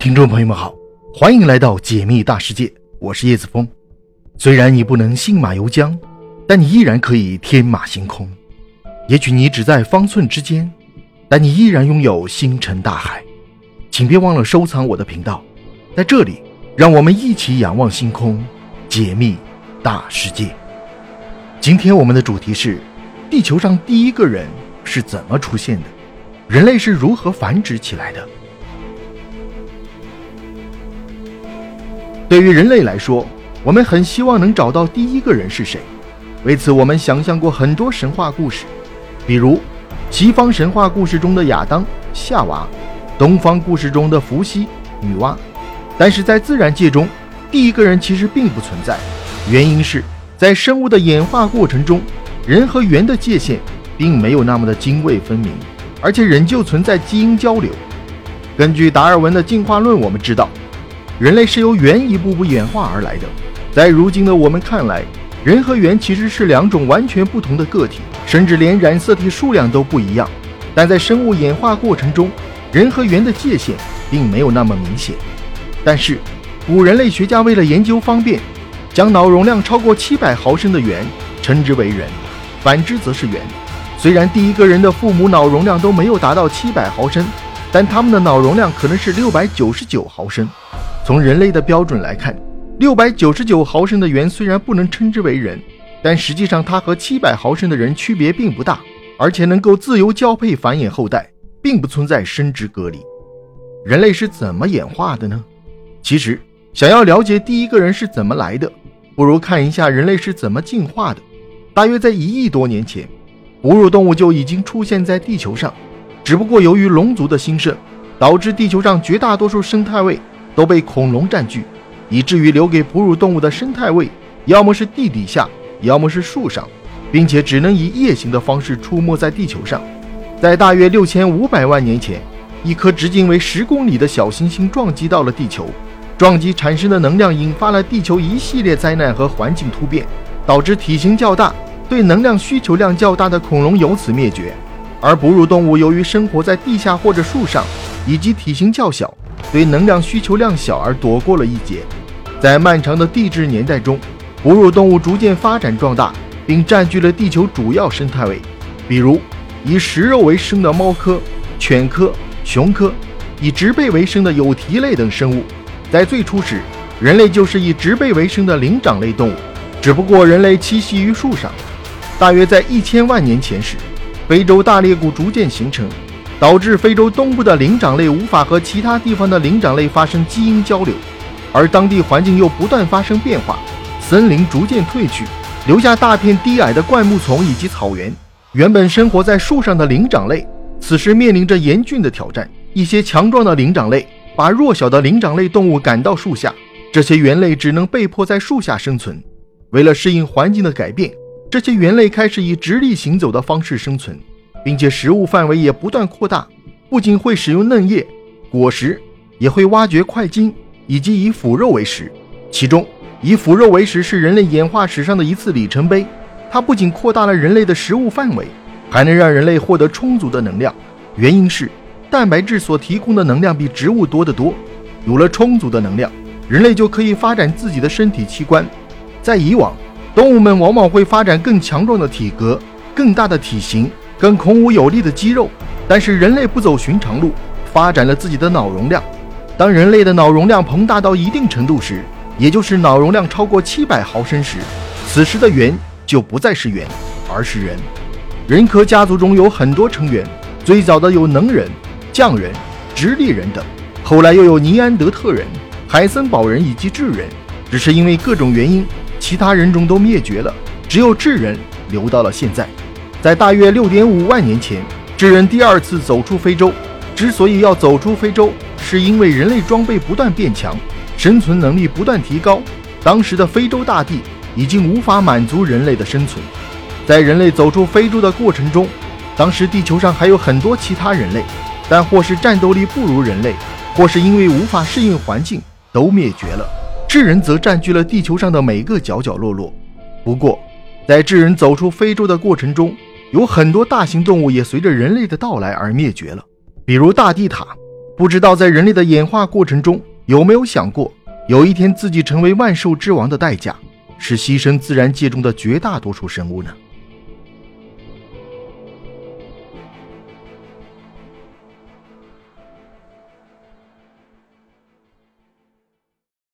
听众朋友们好，欢迎来到解密大世界，我是叶子峰。虽然你不能信马由缰，但你依然可以天马行空。也许你只在方寸之间，但你依然拥有星辰大海。请别忘了收藏我的频道，在这里，让我们一起仰望星空，解密大世界。今天我们的主题是：地球上第一个人是怎么出现的？人类是如何繁殖起来的？对于人类来说，我们很希望能找到第一个人是谁。为此，我们想象过很多神话故事，比如西方神话故事中的亚当、夏娃，东方故事中的伏羲、女娲。但是在自然界中，第一个人其实并不存在。原因是在生物的演化过程中，人和猿的界限并没有那么的泾渭分明，而且仍旧存在基因交流。根据达尔文的进化论，我们知道。人类是由猿一步步演化而来的，在如今的我们看来，人和猿其实是两种完全不同的个体，甚至连染色体数量都不一样。但在生物演化过程中，人和猿的界限并没有那么明显。但是，古人类学家为了研究方便，将脑容量超过七百毫升的猿称之为人，反之则是猿。虽然第一个人的父母脑容量都没有达到七百毫升，但他们的脑容量可能是六百九十九毫升。从人类的标准来看，六百九十九毫升的猿虽然不能称之为人，但实际上它和七百毫升的人区别并不大，而且能够自由交配繁衍后代，并不存在生殖隔离。人类是怎么演化的呢？其实，想要了解第一个人是怎么来的，不如看一下人类是怎么进化的。大约在一亿多年前，哺乳动物就已经出现在地球上，只不过由于龙族的兴盛，导致地球上绝大多数生态位。都被恐龙占据，以至于留给哺乳动物的生态位，要么是地底下，要么是树上，并且只能以夜行的方式出没在地球上。在大约六千五百万年前，一颗直径为十公里的小行星撞击到了地球，撞击产生的能量引发了地球一系列灾难和环境突变，导致体型较大、对能量需求量较大的恐龙由此灭绝，而哺乳动物由于生活在地下或者树上，以及体型较小。对能量需求量小而躲过了一劫，在漫长的地质年代中，哺乳动物逐渐发展壮大，并占据了地球主要生态位。比如，以食肉为生的猫科、犬科、熊科，以植被为生的有蹄类等生物。在最初时，人类就是以植被为生的灵长类动物，只不过人类栖息于树上。大约在一千万年前时，非洲大裂谷逐渐形成。导致非洲东部的灵长类无法和其他地方的灵长类发生基因交流，而当地环境又不断发生变化，森林逐渐退去，留下大片低矮的灌木丛以及草原。原本生活在树上的灵长类，此时面临着严峻的挑战。一些强壮的灵长类把弱小的灵长类动物赶到树下，这些猿类只能被迫在树下生存。为了适应环境的改变，这些猿类开始以直立行走的方式生存。并且食物范围也不断扩大，不仅会使用嫩叶、果实，也会挖掘块茎以及以腐肉为食。其中，以腐肉为食是人类演化史上的一次里程碑。它不仅扩大了人类的食物范围，还能让人类获得充足的能量。原因是蛋白质所提供的能量比植物多得多。有了充足的能量，人类就可以发展自己的身体器官。在以往，动物们往往会发展更强壮的体格、更大的体型。更孔武有力的肌肉，但是人类不走寻常路，发展了自己的脑容量。当人类的脑容量膨大到一定程度时，也就是脑容量超过七百毫升时，此时的猿就不再是猿，而是人。人科家族中有很多成员，最早的有能人、匠人、直立人等，后来又有尼安德特人、海森堡人以及智人。只是因为各种原因，其他人种都灭绝了，只有智人留到了现在。在大约六点五万年前，智人第二次走出非洲。之所以要走出非洲，是因为人类装备不断变强，生存能力不断提高。当时的非洲大地已经无法满足人类的生存。在人类走出非洲的过程中，当时地球上还有很多其他人类，但或是战斗力不如人类，或是因为无法适应环境，都灭绝了。智人则占据了地球上的每个角角落落。不过，在智人走出非洲的过程中，有很多大型动物也随着人类的到来而灭绝了，比如大地塔。不知道在人类的演化过程中，有没有想过，有一天自己成为万兽之王的代价，是牺牲自然界中的绝大多数生物呢？